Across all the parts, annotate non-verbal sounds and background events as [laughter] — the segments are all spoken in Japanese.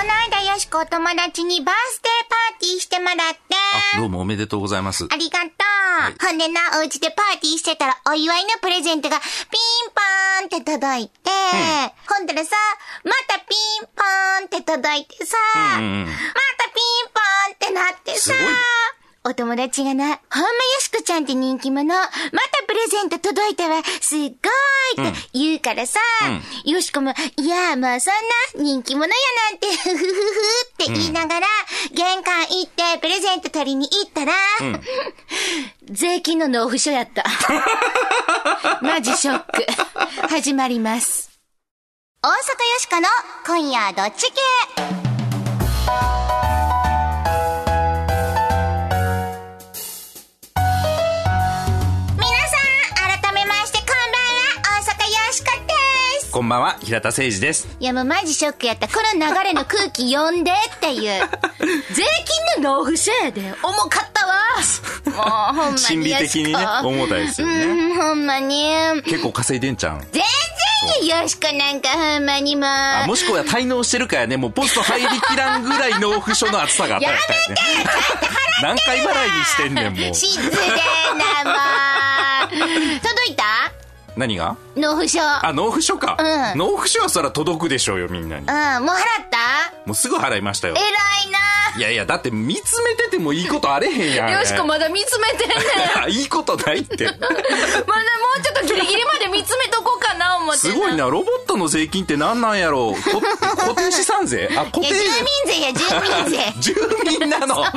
この間よしこお友達にバースデーパーティーしてもらって。あ、どうもおめでとうございます。ありがとう。ほんでな、お家でパーティーしてたら、お祝いのプレゼントがピンポーンって届いて、ほんだらさ、またピンポーンって届いてさ、うんうんうん。またピンポーンってなってさ。すごい、お友達がな、ほんまよしこちゃんって人気者。またプレゼント届いたわ。すっごいって言うからさ、よしこも、いや、まあそんな人気者やなんて、ふふふふって言いながら、玄関行ってプレゼント取りに行ったら、税金の納付書やった。[laughs] マジショック。始まります。大阪よしこの今夜どっち系？ばんは、平田誠二です。いやもうマジショックやった。この流れの空気読んでっていう。[laughs] 税金の納付書やで。重かったわ。もうほんまに。心理的にね、重たいですよね。うん、ほんまに。結構稼いでんちゃう？ん。全然よ、よしこなんかほんまにもう。あもしくは滞納してるからね、もうポスト入りきらんぐらい納付書の厚さがあったらやったよね。何回払いにしてんねん、もう。[laughs] 失礼なもう。届いた？何が？納付書。あ、納付書か。うん納付書はそら届くでしょうよ、みんなに。うん、もう払った？もうすぐ払いましたよ。偉いないやいや、だって見つめててもいいことあれへんやん。よしこまだ見つめてんねん。[laughs] いやいいことないって。[laughs] まだもうちょっとギリギリまで見つめとこう思ってすごいな、ロボットの税金って何なんやろう。こ [laughs] 固定資産税？あ、固定住民税や、住民税。[laughs] 住民なの [laughs]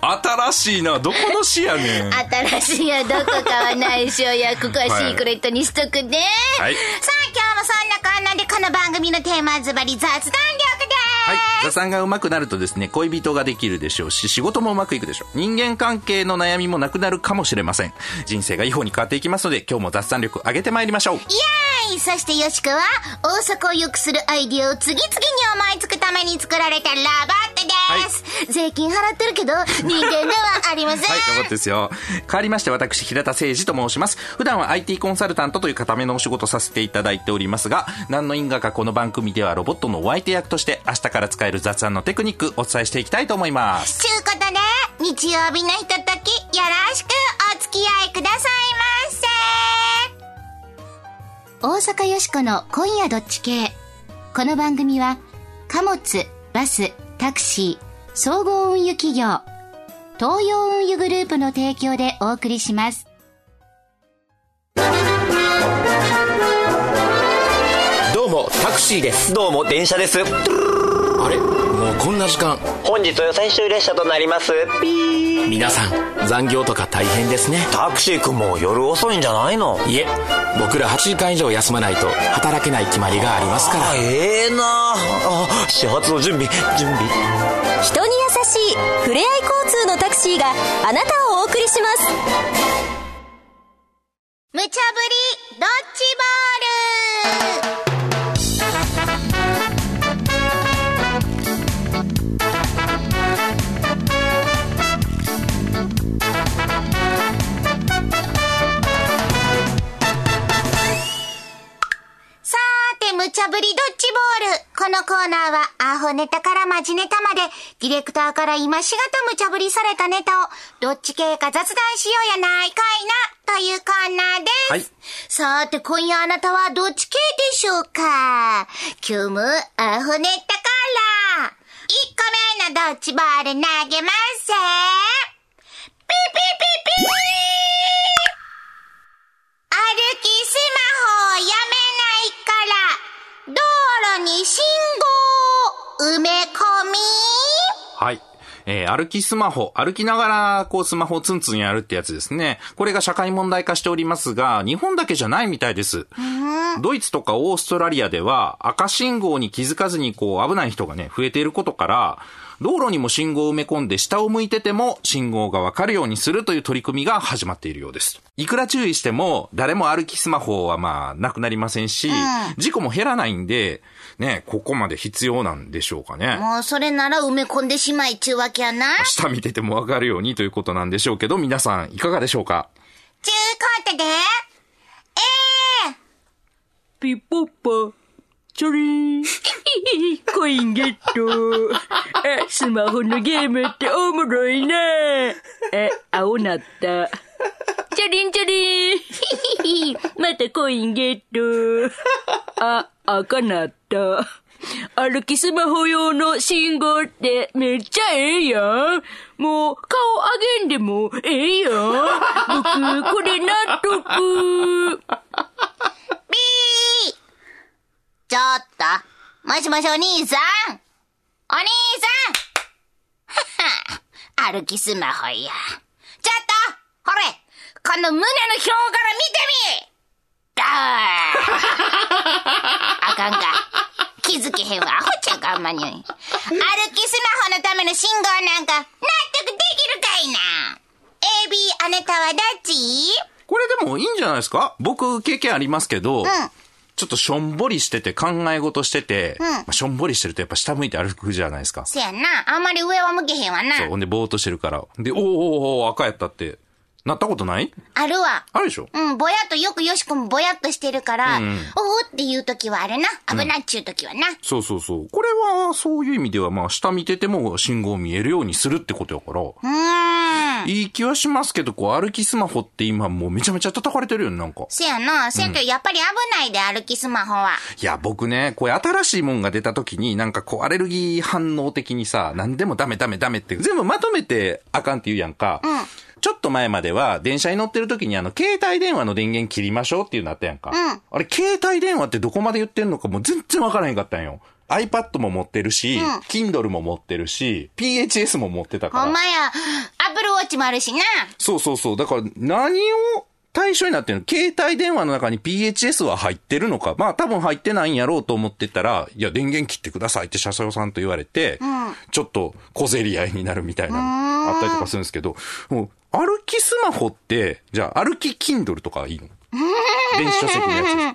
新しいな。どこの市やねん。新しいやどこかは内緒や、ここはシークレットにしとくね。はいさあ、今日もそんなこんなで、この番組のテーマはズバリ雑談力。はい。雑談が上手くなるとですね、恋人ができるでしょうし、仕事もうまくいくでしょう。人間関係の悩みもなくなるかもしれません。人生がいい方に変わっていきますので、今日も雑談力上げてまいりましょう。イエーイそしてよしこは、大阪を良くするアイディアを次々に思いつくために作られたロボットです。税金払ってるけど、人間ではありません。はい、ロボットですよ。変わりまして、私、平田誠二と申します。普段は IT コンサルタントという固めのお仕事させていただいておりますが、何の因果かこの番組ではロボットのお相手役として、明日から使える雑談のテクニックお伝えしていきたいと思います。ちゅうことで、日曜日のひととき、よろしくお付き合いくださいませ。大阪よしこの今夜どっち系。この番組は、貨物、バス、タクシー、総合運輸企業、東洋運輸グループの提供でお送りします。どうもタクシーです。どうも電車です。あれ？もうこんな時間。本日は最終列車となります。ピー。皆さん残業とか大変ですね。タクシー君も夜遅いんじゃないの？いえ僕ら8時間以上休まないと働けない決まりがありますから。あええな。あ始発の準備準備。人に優しいふれあい交通のタクシーがあなたをお送りします。無茶ぶりドッジーて、無茶ぶりドッジボール。このコーナーは、アホネタからマジネタまで、ディレクターから今しがた無茶ぶりされたネタを、どっち系か雑談しようやないかいな、というコーナーです。はい。さーて、今夜あなたはどっち系でしょうか。今日もアホネタから、1個目のドッジボール投げますぜ。ピーピーピーピー。歩きスマホをやめないから、道路に信号埋め込みはい。えー歩きスマホ、歩きながら、こう、スマホをツンツンやるってやつですね。これが社会問題化しておりますが、日本だけじゃないみたいです。ドイツとかオーストラリアでは、赤信号に気づかずに、こう、危ない人がね、増えていることから、道路にも信号を埋め込んで下を向いてても信号がわかるようにするという取り組みが始まっているようです。いくら注意しても誰も歩きスマホはまあなくなりませんし、事故も減らないんで、ね、ここまで必要なんでしょうかね。もうそれなら埋め込んでしまいちゅうわけやな。下見ててもわかるようにということなんでしょうけど、皆さんいかがでしょうか？ちゅうことで、ええピッポッパ、チャリーン。コインゲット。[laughs] あ、スマホのゲームっておもろいな。あ、青なった。[laughs] チャリンチャリン。[laughs] またコインゲット。あ、赤なった。歩きスマホ用の信号ってめっちゃええやん。もう顔上げんでもええやん。僕、これ納得。[laughs] ピーちょっと。もしもしお兄さんお兄さんはは [laughs] 歩きスマホや。ちょっとほれこの胸の表から見てみあーあ [laughs] かんか。気づけへんわ。アホちゃうか、あんまに。歩きスマホのための信号なんか、納得できるかいな ?AB、あなたはどっち？これでもいいんじゃないですか？僕経験ありますけど、ちょっとしょんぼりしてて考え事してて、まあしょんぼりしてるとやっぱ下向いて歩くじゃないですか。せやな。あんまり上は向けへんわな。そう。ほんでぼーっとしてるから。で、おーおーおー赤やったって、なったことない？あるわ。あるでしょ？うん、ぼやっと、よくよしこもぼやっとしてるから、おおっていう時はあるな。危ないっちゅう時はな。そうそうそう。これは、そういう意味では、まあ、下見てても信号見えるようにするってことやから、うーん。いい気はしますけど、こう、歩きスマホって今もうめちゃめちゃ叩かれてるよね、なんか。せやな。せやけど、やっぱり危ないで、歩きスマホは。いや、僕ね、こう新しいもんが出た時に、なんかこう、アレルギー反応的にさ、何でもダメダメダメって、全部まとめてあかんって言うやんか。ちょっと前までは、電車に乗ってる時にあの、携帯電話の電源切りましょうっていうのあったやんか。あれ、携帯電話ってどこまで言ってんのかもう全然わからへんかったんよ。iPad も持ってるし、Kindle も持ってるし、PHS も持ってたから。ほんまや。アップルウォッチもあるしな。そうそうそう。だから、何を対象になってるの？携帯電話の中に PHS は入ってるのか。まあ多分入ってないんやろうと思ってたら、いや、電源切ってくださいって車掌さんと言われて、ちょっと小競り合いになるみたいなのあったりとかするんですけど、もう歩きスマホって、じゃあ歩き Kindle とかいいの？[laughs] 電子書籍のやつ。そんなん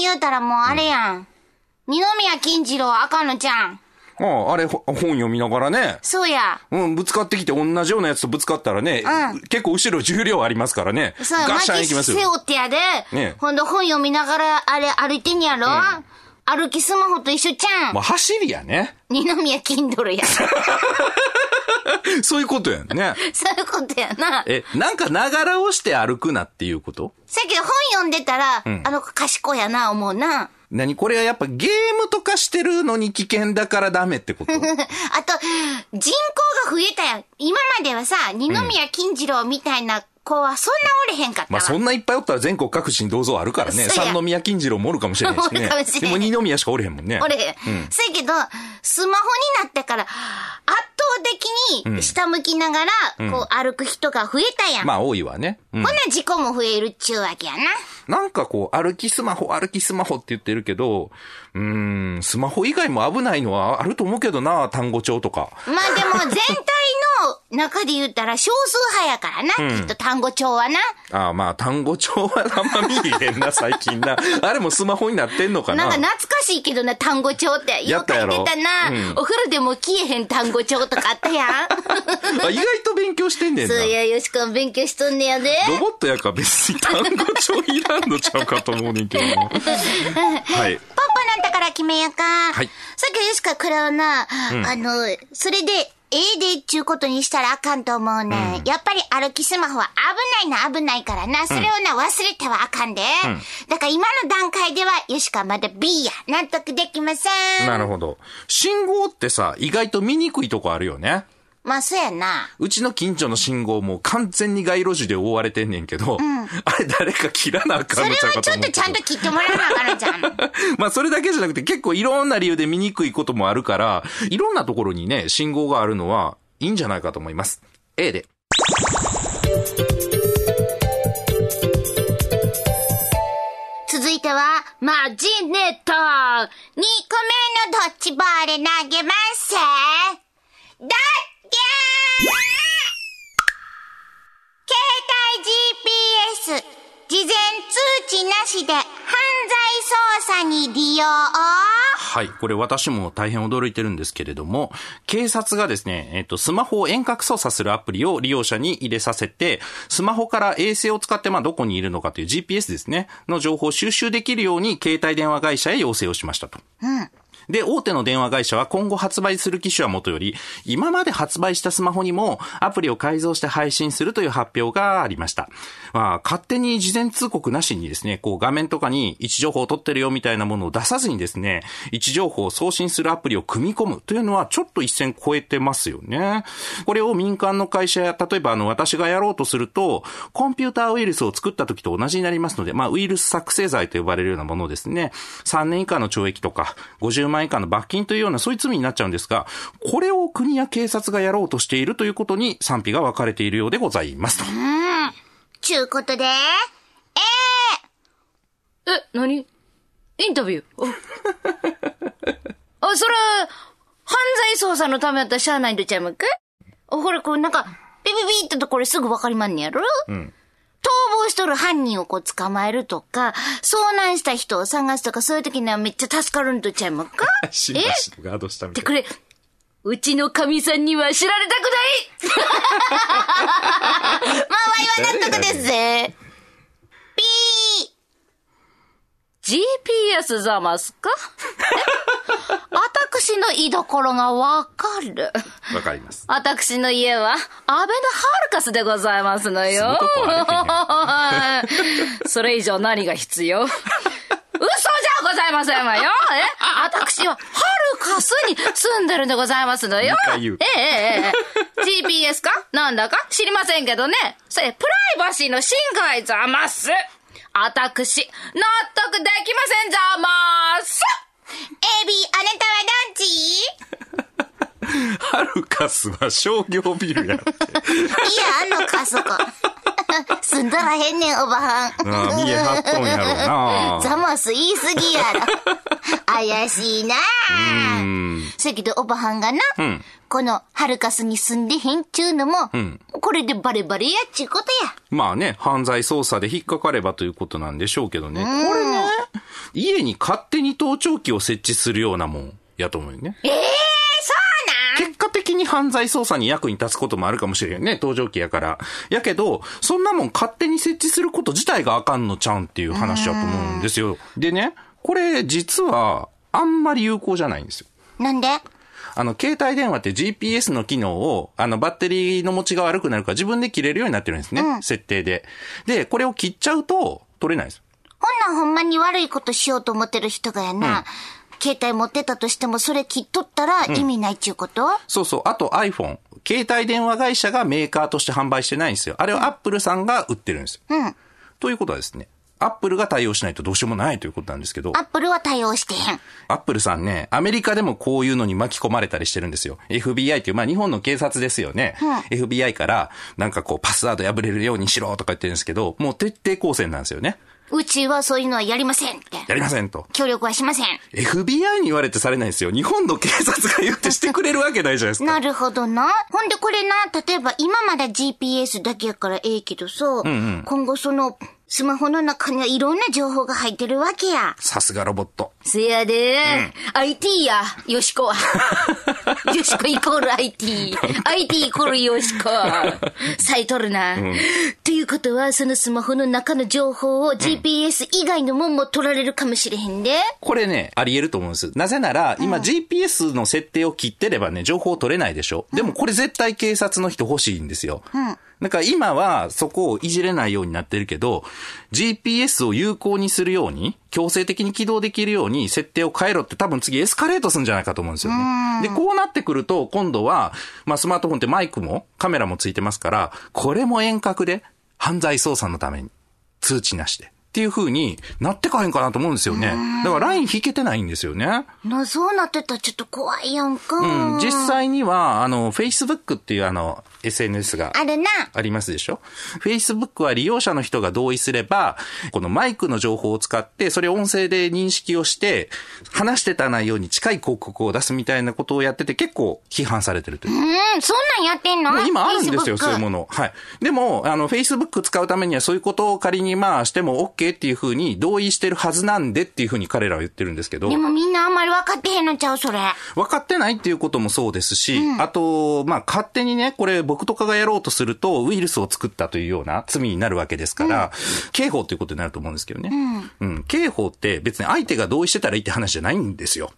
言うたらもうあれやん。二宮金次郎赤野ちゃん。ああ、あれほ本読みながらね、そうや。うん、ぶつかってきて同じようなやつとぶつかったらね、結構後ろ重量ありますからね、そうや、ガッシャン巻き背いきますよ。負ってやで。ねほんで本読みながら、あれ歩いてんやろ、歩きスマホと一緒ちゃん。まあ走りやね。二宮金ドルや。[laughs] [laughs] そういうことやんね。[laughs] そういうことやな。え、なんかながらをして歩くなっていうこと？さっき本読んでたら、あの子賢いやな、思うな。何？これはやっぱゲームとかしてるのに危険だからダメってこと？[laughs] あと、人口が増えたやん。今まではさ、二宮金次郎みたいな子はそんなおれへんかったわ。まあそんないっぱいおったら全国各地に銅像あるからね。三宮金次郎もおるかもしれないしおるね [laughs] かもしれ。んでも二宮しかおれへんもんね。おれへん。せやけど、スマホになってから、圧倒的に下向きながら、こう歩く人が増えたやん。まあ多いわね。うんほな事故も増えるっちゅうわけやな。なんかこう、歩きスマホ、歩きスマホって言ってるけど、うーん、スマホ以外も危ないのはあると思うけどな、単語帳とか。まあでも [laughs] 全体の中で言ったら少数派やからな、きっと単語帳はな。ああ、まあ単語帳はあんま見えへんな、最近な。[laughs] あれもスマホになってんのかな。なんか懐かしいけどな、単語帳って。よく書いやってたな、うんお風呂でも消えへん単語帳とかあったやん。[laughs] あ意外と勉強してんねんな。そうや、よしこん勉強しとんねやで。ロボットやから別に単語帳いらんのちゃうかと思うねんけどな。はい。なんだから決めやか。はいさっきよしかこれはな、あの、それで、ええでっちゅうことにしたらあかんと思うね、ん。やっぱり歩きスマホは危ないな危ないからな。それをな、忘れてはあかんで。だから今の段階では、よしかまだ B や。納得できません。なるほど。信号ってさ、意外と見にくいとこあるよね。まあ、そうやな。うちの近所の信号も完全に街路樹で覆われてんねんけど、あれ誰か切らなあかそれんのちゃうはちょっとかと思うけど。ちゃんと切ってもらわなあかんのじゃん。[laughs] まあそれだけじゃなくて結構いろんな理由で見にくいこともあるから、いろんなところにね、信号があるのはいいんじゃないかと思います。A で。続いては、マジネット !2 個目のドッジボール投げますドッキャー携帯 GPS 事前通知なしで犯罪捜査に利用はい。これ私も大変驚いてるんですけれども、警察がですね、えっ、と、スマホを遠隔操作するアプリを利用者に入れさせて、スマホから衛星を使って、まあ、どこにいるのかという GPS ですね、の情報を収集できるように、携帯電話会社へ要請をしましたと。で、大手の電話会社は今後発売する機種はもとより、今まで発売したスマホにもアプリを改造して配信するという発表がありました。まあ、勝手に事前通告なしにですね、こう画面とかに位置情報を取ってるよみたいなものを出さずにですね、位置情報を送信するアプリを組み込むというのはちょっと一線超えてますよね。これを民間の会社や、例えばあの私がやろうとすると、コンピューターウイルスを作った時と同じになりますので、まあウイルス作成罪と呼ばれるようなものですね。3年以下の懲役とか、50万円以下の罰金というようなそういう罪になっちゃうんですが、これを国や警察がやろうとしているということに賛否が分かれているようでございますと。ちゅうことで、ええ、え何インタビューあ、あそれ、犯罪捜査のためやったらしゃあないんとちゃいまっかー、ほら、こうなんか、ビビビってとこれすぐわかりまんねやろうん。逃亡しとる犯人をこう捕まえるとか、遭難した人を探すとか、そういう時にはめっちゃ助かるんとちゃいまっか？シンバシとガードしたみたいで、これ、うちの神さんには知られたくない！[laughs] まあ、わいは納得ですぜ。ピー。GPS ざますか？私の居所がわかる。わかります。私の家は、アベノハルカスでございますのよ。[laughs] それ以上何が必要？[laughs] 嘘じゃございませんわよ。え？私は、ハルカスに住んでるんでございますのよええええ GPS か？なんだか？知りませんけどね。それ、プライバシーの侵害ざます。私、納得できませんざます。エビ、あなたはどっち？ハルカスは商業ビルやって。いや、あのか、そこ。[laughs] 住んだらへんねん、おばはん。ああ見え張っとんやろなザマス言いすぎやろ。怪しいなうん。せやけど、おばはんがな、んこの、ハルカスに住んでへんちゅうのも、んこれでバレバレやっちゅうことや。まあね、犯罪捜査で引っかかればということなんでしょうけどね。これね、家に勝手に盗聴器を設置するようなもんやと思うよね。ええそうなん？結果的に犯罪捜査に役に立つこともあるかもしれんね、盗聴器やから。やけど、そんなもん勝手に設置すること自体があかんのちゃうんっていう話だと思うんですよ。でね、これ実はあんまり有効じゃないんですよ。なんで？あの、携帯電話って GPS の機能を、あの、バッテリーの持ちが悪くなるから自分で切れるようになってるんですね。設定で。で、これを切っちゃうと、取れないです。ほんなんほんまに悪いことしようと思ってる人がやな、携帯持ってたとしてもそれ切っとったら意味ないっちゅうこと、そうそう。あと iPhone。携帯電話会社がメーカーとして販売してないんですよ。あれは Apple さんが売ってるんですよ。うん。ということはですね、Apple が対応しないとどうしようもないということなんですけど、アップルは対応してへん。アップルさんね、アメリカでもこういうのに巻き込まれたりしてるんですよ。FBI っていう、まあ日本の警察ですよね。FBI から、なんかこうパスワード破れるようにしろとか言ってるんですけど、もう徹底抗戦なんですよね。うちはそういうのはやりませんって。やりませんと。協力はしません。FBI に言われてされないんですよ。日本の警察が言ってしてくれるわけないじゃないですか。なるほどな。ほんでこれな、例えば今まだ GPS だけやからええけどさ、今後その、スマホの中にはいろんな情報が入ってるわけや。さすがロボット。せやで、IT や、よしこは。[laughs] よしこイコール IT。IT イコールよしこ。さえとるな。ということは、そのスマホの中の情報を GPS 以外のもんも取られるかもしれへんで。これね、あり得ると思うんです。なぜなら、今 GPS の設定を切ってればね、情報を取れないでしょ。でもこれ絶対警察の人欲しいんですよ。だから今はそこをいじれないようになってるけど、GPS を有効にするように、強制的に起動できるように設定を変えろって多分次エスカレートするんじゃないかと思うんですよね。で、こうなってくると、今度は、まあスマートフォンってマイクもカメラもついてますから、これも遠隔で犯罪捜査のために通知なしで。っていう風になってかへんかなと思うんですよね。だからライン引けてないんですよね。な、そうなってたらちょっと怖いやんか。うん。実際には、あの、Facebook っていうあの、SNS があるな。ありますでしょ ?Facebook は利用者の人が同意すれば、このマイクの情報を使って、それを音声で認識をして、話してた内容に近い広告を出すみたいなことをやってて結構批判されてるという。うん、そんなんやってんの？今あるんですよ、そういうもの。はい。でも、あの、Facebook 使うためにはそういうことを仮にまあしても OK っていうふうに同意してるはずなんでっていうふうに彼らは言ってるんですけど。でもみんなあんまり分かってへんのちゃう、それ。分かってないっていうこともそうですし、あと、まあ、勝手にね、これ僕とかがやろうとすると、ウイルスを作ったというような罪になるわけですから、刑法ということになると思うんですけどね。うん。刑法って別に相手が同意してたらいいって話じゃないんですよ。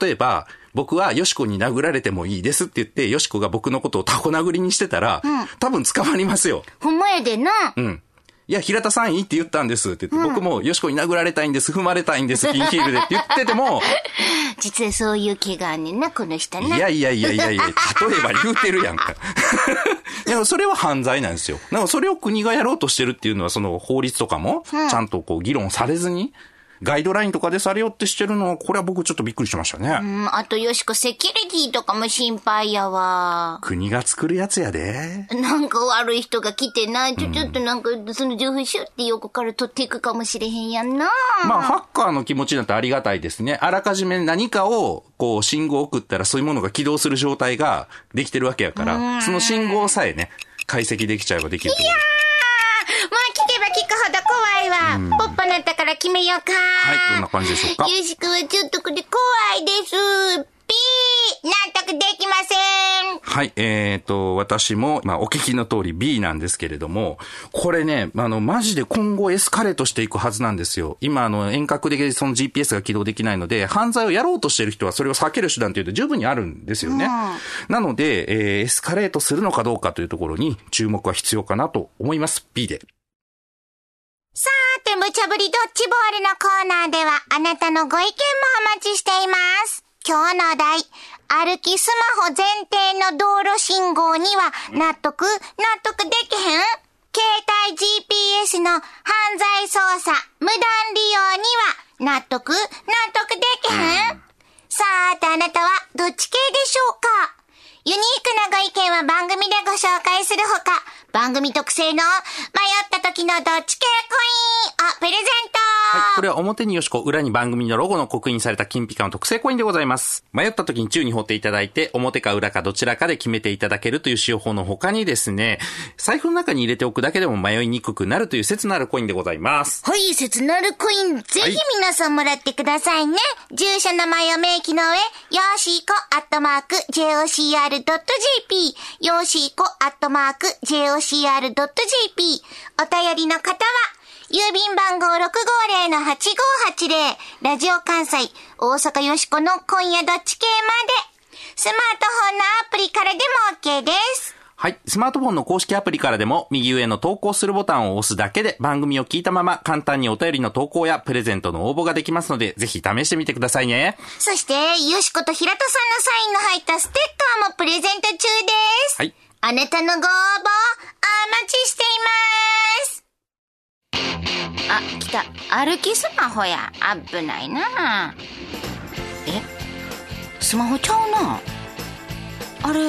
例えば、僕はよしこに殴られてもいいですって言って、よしこが僕のことをタコ殴りにしてたら、多分捕まりますよ。ほんまやでな。うん。いや、平田さんいいって言ったんですって言って、僕もよしこに殴られたいんです、踏まれたいんです、ピンヒールでって言ってても、[laughs] 実はそういう気があんねんな、この人な。いやいやいやいやいや、例えば言うてるやんか。いや、それは犯罪なんですよ。だからそれを国がやろうとしてるっていうのは、その法律とかも、ちゃんとこう議論されずに、ガイドラインとかでされようってしてるのは、これは僕ちょっとびっくりしましたね。うん、あとよしこセキュリティとかも心配やわ。国が作るやつやで。なんか悪い人が来てな、ちょ、ちょっとなんか、その情報シュって横から取っていくかもしれへんやんな。まあ、ハッカーの気持ちだとありがたいですね。あらかじめ何かを、こう、信号を送ったらそういうものが起動する状態ができてるわけやから、その信号さえね、解析できちゃえばできるってことでもう聞けば聞くほど怖いわ。ポッポなったから決めようか。はい、どんな感じでしょうか？よしくはちょっとこれ怖いです。ピー納得できません。はい、えーと、私も、まあ、お聞きの通り B なんですけれども、これね、あの、マジで今後エスカレートしていくはずなんですよ。今、あの、遠隔でその GPS が起動できないので、犯罪をやろうとしてる人はそれを避ける手段というと十分にあるんですよね。なので、えーエスカレートするのかどうかというところに注目は必要かなと思います。B で。さて、無茶ぶりドッジボールのコーナーでは、あなたのご意見もお待ちしています。今日のお題、歩きスマホ前提の道路信号には納得納得できへん？携帯 GPS の犯罪操作、無断利用には納得納得できへん？さて、あなたはどっち系でしょうか？ユニークなご意見は番組でご紹介するほか、番組特製の迷った時のどっち系コインをプレゼントはい。これは表によしこ、裏に番組のロゴの刻印された金ピカの特製コインでございます。迷った時に宙に掘っていただいて、表か裏かどちらかで決めていただけるという使用法の他にですね、財布の中に入れておくだけでも迷いにくくなるという説のあるコインでございます。はい、切なるコイン、ぜひ皆さんもらってくださいね。住所名前を明記の上、よーしーこアットマーク jocr.jp、よーしーこアットマーク jocr.jp、お便りの方は、郵便番号650-8580、ラジオ関西、大阪よしこの今夜どっち系まで、スマートフォンのアプリからでも OK です。はい。スマートフォンの公式アプリからでも、右上の投稿するボタンを押すだけで、番組を聞いたまま、簡単にお便りの投稿やプレゼントの応募ができますので、ぜひ試してみてくださいね。そして、よしこと平田さんのサインの入ったステッカーもプレゼント中です。はい。あなたのご応募、お待ちしています。あ、来た。歩きスマホや。危ないなえ？スマホちゃうな。あれ、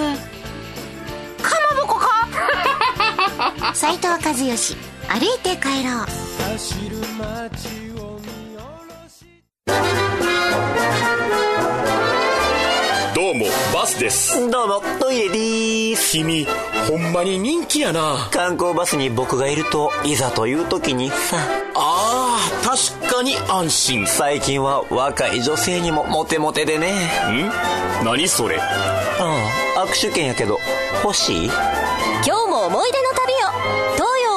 斉藤和義、歩いて帰ろう。どうもバスです。どうも、トイレでーす。君ほんまに人気やな。観光バスに僕がいると、いざという時にさ、あ。ー確かに安心。ん最近は若い女性にもモテモテでね。何それ？ああ、握手券やけど、欲しい？今日も思い出の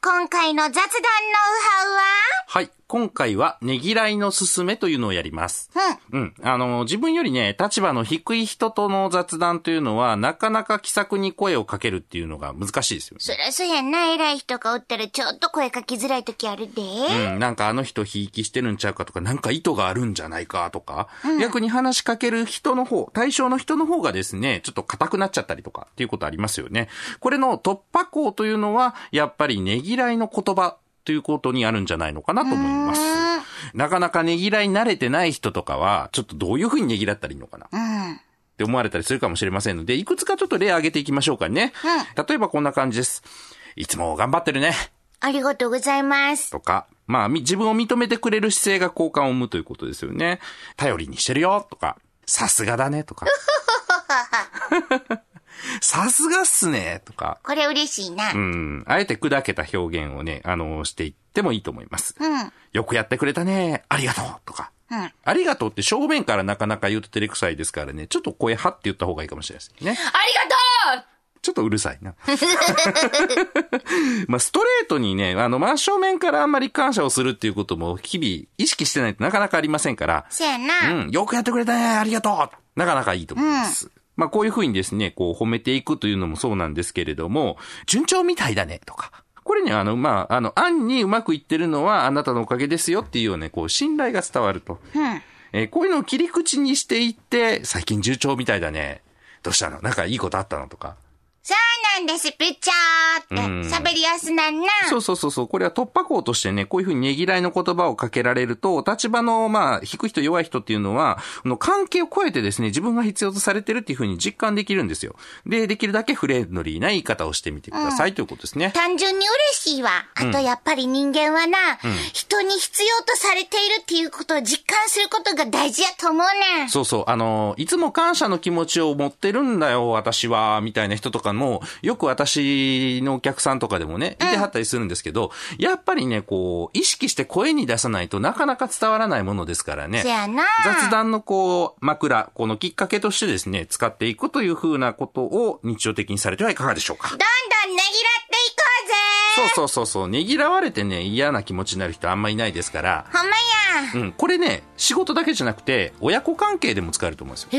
今回の雑談ノウハウは？はい。今回は、ねぎらいのすすめというのをやります。うん。あの、自分よりね、立場の低い人との雑談というのは、なかなか気さくに声をかけるっていうのが難しいですよね。そりゃそうやんな偉い人がおったらちょっと声かけづらい時あるで、うん、なんかあの人ひいきしてるんちゃうかとか、なんか意図があるんじゃないかとか、逆に話しかける人の方、対象の人の方がですね、ちょっと硬くなっちゃったりとかっていうことありますよね。これの突破口というのは、やっぱりねぎらいの言葉ということにあるんじゃないのかなと思います。なかなかねぎらい慣れてない人とかは、ちょっとどういう風にねぎらったらいいのかな。うん。って思われたりするかもしれませんので、いくつかちょっと例挙げていきましょうかね。例えばこんな感じです。いつも頑張ってるね。ありがとうございます。とか、まあ、み自分を認めてくれる姿勢が好感を生むということですよね。頼りにしてるよとか、さすがだねとか。[laughs] さすがっすねとか。これ嬉しいな。うん。あえて砕けた表現をね、あの、していってもいいと思います。うん。よくやってくれたね。ありがとうとか。うん。ありがとうって正面からなかなか言うと照れくさいですからね、ちょっと声張って言った方がいいかもしれないですね。ありがとうちょっとうるさいな。[laughs] まあ、ストレートにね、あの、真正面からあんまり感謝をするっていうことも日々意識してないとなかなかありませんから、そやな。うん、よくやってくれたね、ありがとうなかなかいいと思います。まあ、こういうふうにですね、こう褒めていくというのもそうなんですけれども、順調みたいだね、とか。これね、あの、まあ、あの、案にうまくいってるのはあなたのおかげですよっていうようなね、こう、信頼が伝わると。うん。えーこういうのを切り口にしていって、最近順調みたいだね。どうしたの？なんかいいことあったの？とか。んです、プッチャーって喋りやすなんな。そうそうそうそう。これは突破口としてね、こういうふうにねぎらいの言葉をかけられると、立場の、まあ、低い人弱い人っていうのは、この関係を超えてですね、自分が必要とされてるっていうふうに実感できるんですよ。で、できるだけフレンドリーな言い方をしてみてください、ということですね。単純に嬉しいわ。あとやっぱり人間はな、人に必要とされているっていうことを実感することが大事やと思うねん。そうそう。あの、いつも感謝の気持ちを持ってるんだよ、私は、みたいな人とかも、よく私のお客さんとかでもね、いてはったりするんですけど、やっぱりね、こう、意識して声に出さないとなかなか伝わらないものですからねそ。やな。雑談のこう、枕、このきっかけとしてですね、使っていくというふうなことを日常的にされてはいかがでしょうかどんどんねぎらっていこうぜそうそうそうそう、ねぎらわれてね、嫌な気持ちになる人あんまいないですから、ほんまや。うん、これね、仕事だけじゃなくて、親子関係でも使えると思うんですよ。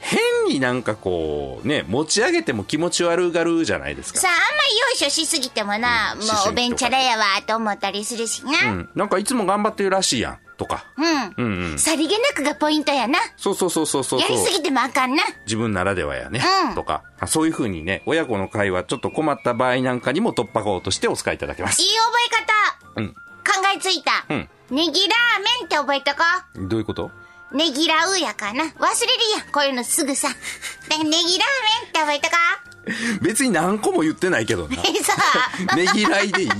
変になんかこう、ね、持ち上げても気持ち悪がるじゃないですか。さあ、あんまりよいしょしすぎてもな、もうんしすぎとかうおべんちゃらやわ、と思ったりするしうな。ん。なんかいつも頑張ってるらしいやん、とか。うん。うんうん。さりげなくがポイントやな。そうそうそうそうそう。やりすぎてもあかんな。自分ならではやね。うんとか。あそういう風にね、親子の会話ちょっと困った場合なんかにも突破口としてお使いいただけますいい。覚え方。うん。考えついた。うんねぎラーメンって覚えとこどういうこと？う。ねぎらうやかな。忘れるやん。こういうのすぐさ。だからねぎラーメンって覚えとこ別に何個も言ってないけどな。[laughs] う。さあ。ねぎらいでいいやん。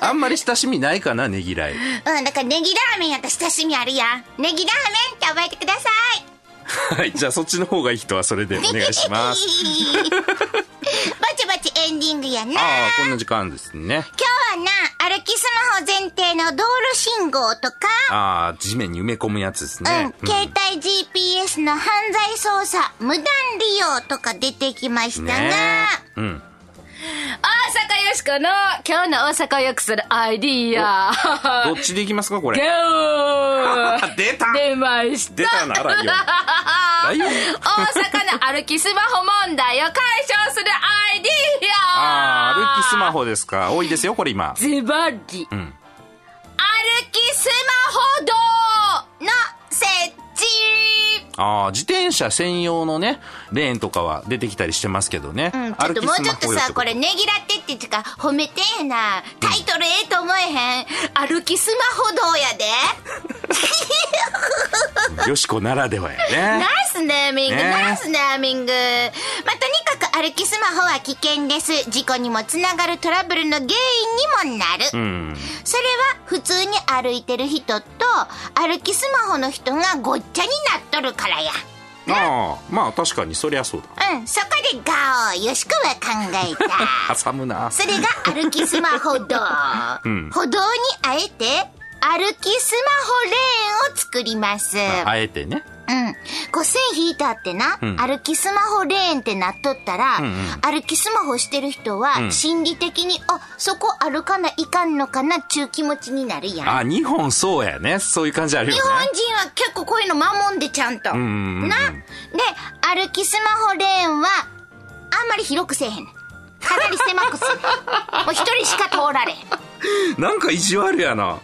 [laughs] あんまり親しみないかな、ねぎらい。うん、だからネギラーメンやったら親しみあるやん。ネギラーメンって覚えてください。はい。じゃあそっちの方がいい人はそれでお願いします。[laughs] ぼちぼちエンディングやな。ああ、こんな時間ですね。今日はな、歩きスマホ前提の道路信号とか、ああ、地面に埋め込むやつですね。うん、携帯 GPS の犯罪操作、無断利用とか出てきましたが、ねうん。大阪よしこの今日の大阪を良くするアイディア。どっちでいきますか、こゴれ？ー [laughs] 出た出ました出たな、ライオン。ライオン大阪の歩きスマホ問題を解消するアイディア歩きスマホですか。多いですよ、これ今。ズバリ、うん。歩きスマホ道の設置ああ、自転車専用のね、レーンとかは出てきたりしてますけどね。うん、ちょっともうちょっとさ、これねぎらってって言ってか、褒めてえな。タイトルええと思えへん。歩きスマホ道やで？れ。[laughs] よしこならではやナイね。スネーミング、ねナイスネーミング。まあ、とにかく歩きスマホは危険です。事故にもつながるトラブルの原因にもなる。うん。それは普通に歩いてる人と歩きスマホの人がごっちゃになっとるからや。ああ、まあ確かにそりゃそうだ。うん、そこでガオよしくは考えた。[laughs] 挟むな。それが歩きスマホ道。うん歩道にあえて歩きスマホレーンを作ります。あえてね。うん。こう線引いてあってな、うん歩きスマホレーンってなっとったら、んうん歩きスマホしてる人は、ん心理的に、あ、そこ歩かないかんのかなっちゅう気持ちになるやん。あ、日本そうやね。そういう感じあるよ日本ね。人は結構こういうの守んでちゃんと。んうんうんな。で、歩きスマホレーンは、あんまり広くせえへんねん。かなり狭くする。[laughs] もう一人しか通られん。なんか意地悪やな。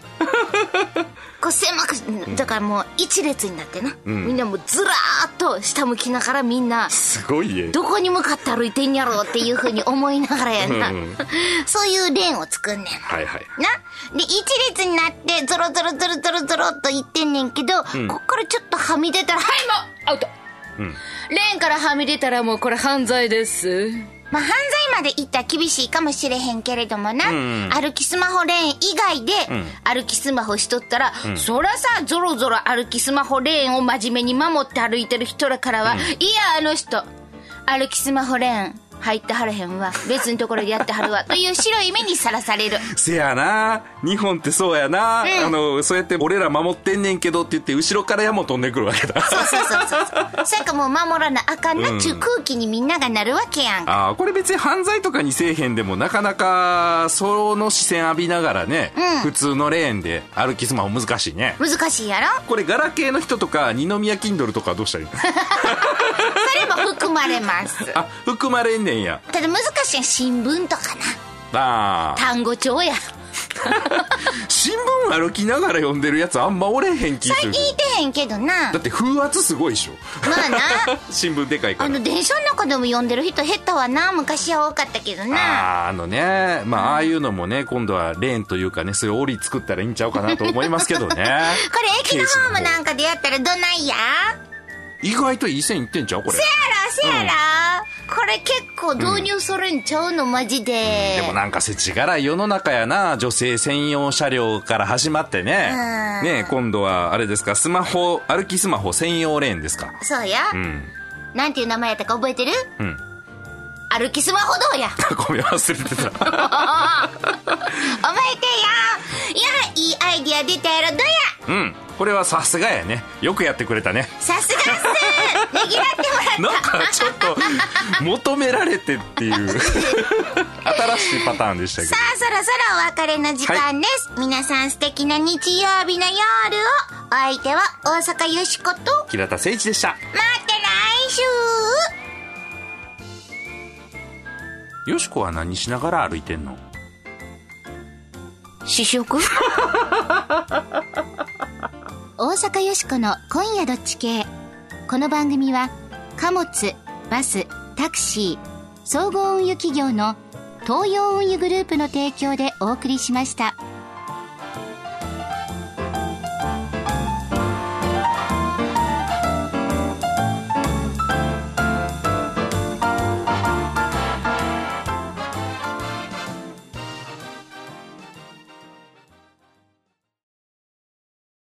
構狭くだからもう一列になってな、みんなもうずらーっと下向きながらみんなすごいね。どこに向かって歩いてんやろうっていうふうに思いながらやな、[laughs] そういうレーンを作んねん。はいはい。な。で一列になってゾロゾロゾロゾロゾロっと言ってんねんけど、こっからちょっとはみ出たらはいもうアウト、レーンからはみ出たらもうこれ犯罪ですまあ、犯罪まで行ったら厳しいかもしれへんけれどもな、歩きスマホレーン以外で歩きスマホしとったら、そらさゾロゾロ歩きスマホレーンを真面目に守って歩いてる人らからは、いやあの人歩きスマホレーン入ってはれへんわ。別のところでやってはるわ。[laughs] という白い目にさらされる。せやな。日本ってそうやな。あの、そうやって俺ら守ってんねんけどって言って、後ろから矢も飛んでくるわけだ。そうそうそうそう。[laughs] そやかもう守らなあかんなっちゅう空気にみんながなるわけやん。ああ、これ別に犯罪とかにせえへんでも、なかなか、その視線浴びながらね、普通のレーンで歩きスマホ難しいね。難しいやろ？これ、ガラケーの人とか、二宮キンドルとかどうしたらいいの？[laughs] それも含まれます。あ、含まれんねんや。ただ難しいやん新聞とかなああ。単語帳や [laughs] 新聞歩きながら読んでるやつあんまおれへん気する最近。いてへんけどなだって風圧すごいでしょ。まあな [laughs] 新聞でかいから。あの電車の中でも読んでる人減ったわな昔は多かったけどなあーあのね、まあ、ああいうのもね、今度はレーンというかね、そういう檻作ったらいいんちゃうかなと思いますけどね。[laughs] これ駅のホームなんかでやったらどないや？意外といい線いってんちゃう？これ。せやろせやろ、これ結構導入されんちゃうのマジででもなんか世知辛い世の中やな。女性専用車両から始まってね。うんね今度はあれですか、スマホ、歩きスマホ専用レーンですか。そうや、うん。なんていう名前やったか覚えてる？うん。歩きスマホ道や？[laughs] ごめん、忘れてた。覚えてやいやいいアイディア出たやろどや？うん。これはさすがやね。よくやってくれたね。さすがっすねぎらってもらった [laughs] なんかちょっと、求められてっていう、[laughs] 新しいパターンでしたけどさ。あそろそろお別れの時間です、皆さん素敵な日曜日の夜をお相手は大阪よしこと平田誠一でした。また来週よしこは何しながら歩いてんの？試食？大阪よしこの今夜どっち系。この番組は貨物バスタクシー総合運輸企業の東洋運輸グループの提供でお送りしました。